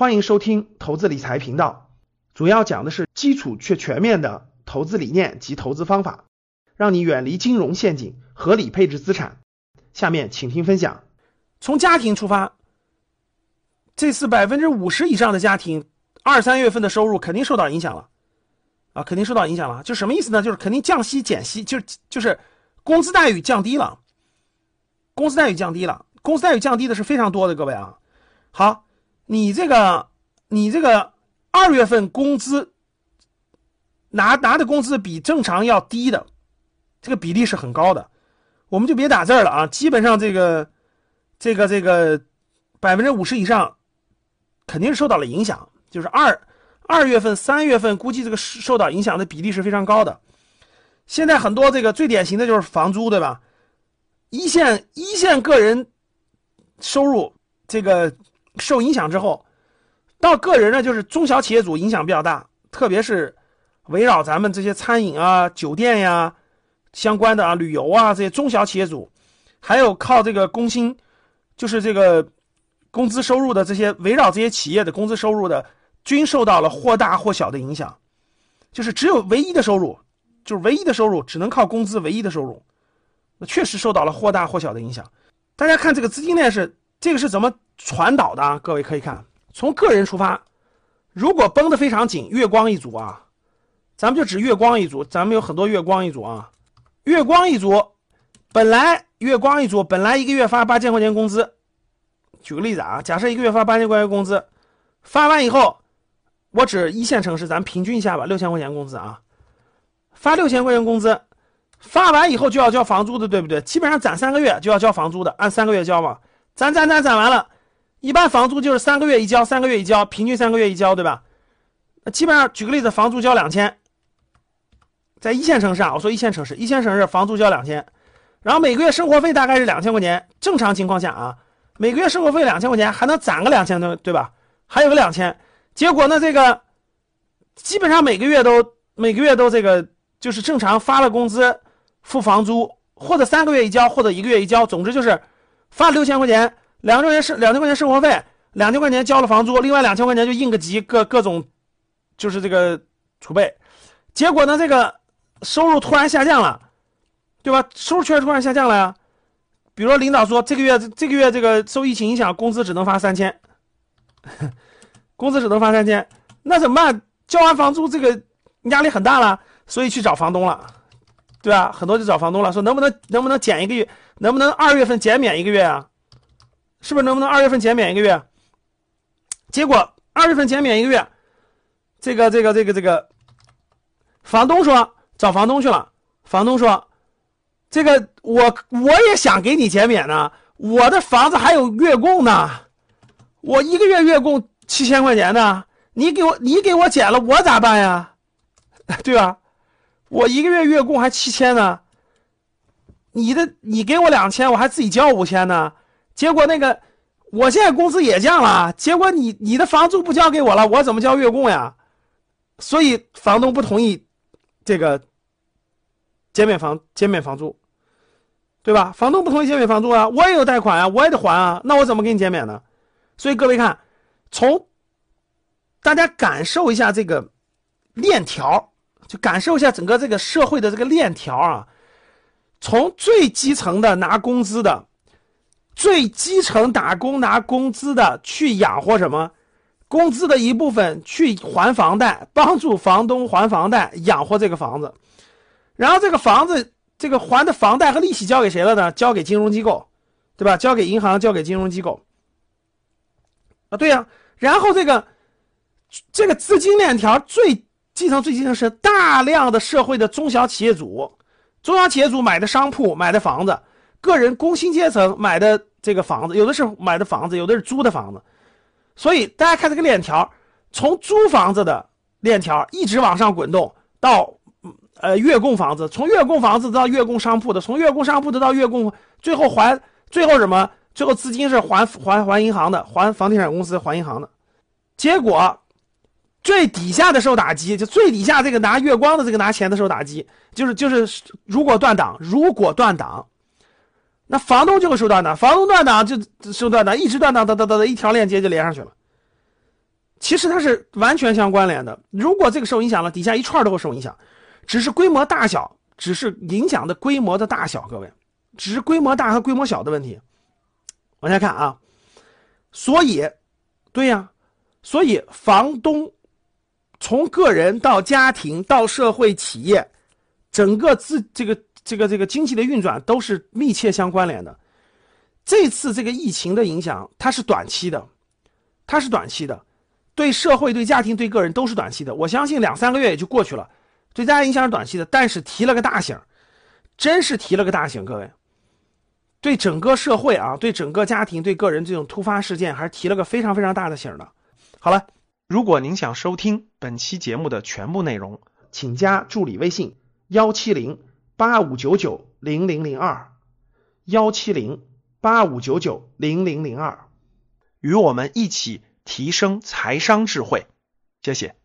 欢迎收听投资理财频道，主要讲的是基础却全面的投资理念及投资方法，让你远离金融陷阱，合理配置资产。下面请听分享。从家庭出发，这次百分之五十以上的家庭二三月份的收入肯定受到影响了，啊，肯定受到影响了。就什么意思呢？就是肯定降息减息，就是就是工资待遇降低了，工资待遇降低了，工资待遇降低的是非常多的，各位啊。好，你这个你这个二月份工资拿拿的工资比正常要低的，这个比例是很高的，我们就别打字了啊，基本上这个。这个这个百分之五十以上肯定是受到了影响，就是二二月份、三月份估计这个受到影响的比例是非常高的。现在很多这个最典型的就是房租，对吧？一线一线个人收入这个受影响之后，到个人呢就是中小企业主影响比较大，特别是围绕咱们这些餐饮啊、酒店呀相关的啊、旅游啊这些中小企业主，还有靠这个工薪。就是这个工资收入的这些围绕这些企业的工资收入的，均受到了或大或小的影响。就是只有唯一的收入，就是唯一的收入只能靠工资，唯一的收入，那确实受到了或大或小的影响。大家看这个资金链是这个是怎么传导的？各位可以看，从个人出发，如果绷得非常紧，月光一族啊，咱们就指月光一族，咱们有很多月光一族啊，月光一族本来。月光一族本来一个月发八千块钱工资，举个例子啊，假设一个月发八千块钱工资，发完以后，我指一线城市，咱平均一下吧，六千块钱工资啊，发六千块钱工资，发完以后就要交房租的，对不对？基本上攒三个月就要交房租的，按三个月交嘛，攒攒攒攒完了，一般房租就是三个月一交，三个月一交，平均三个月一交，对吧？那基本上举个例子，房租交两千，在一线城市啊，我说一线城市，一线城市房租交两千。然后每个月生活费大概是两千块钱，正常情况下啊，每个月生活费两千块钱还能攒个两千多，对吧？还有个两千，结果呢，这个基本上每个月都每个月都这个就是正常发了工资，付房租，或者三个月一交，或者一个月一交，总之就是发六千块钱，两千块钱生两千块钱生活费，两千块钱交了房租，另外两千块钱就应个急，各各种就是这个储备，结果呢，这个收入突然下降了。对吧？收入确实突然下降了呀。比如说，领导说这个月这个月这个受疫情影响，工资只能发三千，工资只能发三千，那怎么办？交完房租，这个压力很大了，所以去找房东了，对吧？很多就找房东了，说能不能能不能减一个月，能不能二月份减免一个月啊？是不是能不能二月份减免一个月？结果二月份减免一个月，这个这个这个这个，房东说找房东去了，房东说。这个我我也想给你减免呢，我的房子还有月供呢，我一个月月供七千块钱呢，你给我你给我减了，我咋办呀？对吧？我一个月月供还七千呢，你的你给我两千，我还自己交五千呢，结果那个我现在工资也降了，结果你你的房租不交给我了，我怎么交月供呀？所以房东不同意这个减免房减免房租。对吧？房东不同意减免房租啊，我也有贷款啊，我也得还啊，那我怎么给你减免呢？所以各位看，从大家感受一下这个链条，就感受一下整个这个社会的这个链条啊，从最基层的拿工资的，最基层打工拿工资的去养活什么？工资的一部分去还房贷，帮助房东还房贷，养活这个房子，然后这个房子。这个还的房贷和利息交给谁了呢？交给金融机构，对吧？交给银行，交给金融机构。啊，对呀。然后这个这个资金链条最基层、最基层是大量的社会的中小企业主，中小企业主买的商铺、买的房子，个人工薪阶层买的这个房子，有的是买的房子，有的是租的房子。所以大家看这个链条，从租房子的链条一直往上滚动到。呃，月供房子，从月供房子到月供商铺的，从月供商铺的到月供，最后还最后什么？最后资金是还还还银行的，还房地产公司，还银行的。结果最底下的受打击，就最底下这个拿月光的这个拿钱的受打击，就是就是如果断档，如果断档，那房东就会受断档，房东断档就受断档，一直断档，哒哒哒哒，一条链接就连上去了。其实它是完全相关联的。如果这个受影响了，底下一串都会受影响，只是规模大小，只是影响的规模的大小，各位，只是规模大和规模小的问题。往下看啊，所以，对呀，所以房东从个人到家庭到社会企业，整个自这个这个这个经济的运转都是密切相关联的。这次这个疫情的影响，它是短期的，它是短期的，对社会、对家庭、对个人都是短期的。我相信两三个月也就过去了，对大家影响是短期的，但是提了个大醒，真是提了个大醒，各位，对整个社会啊，对整个家庭、对个人这种突发事件，还是提了个非常非常大的醒的。好了，如果您想收听本期节目的全部内容，请加助理微信幺七零八五九九零零零二幺七零。八五九九零零零二，与我们一起提升财商智慧，谢谢。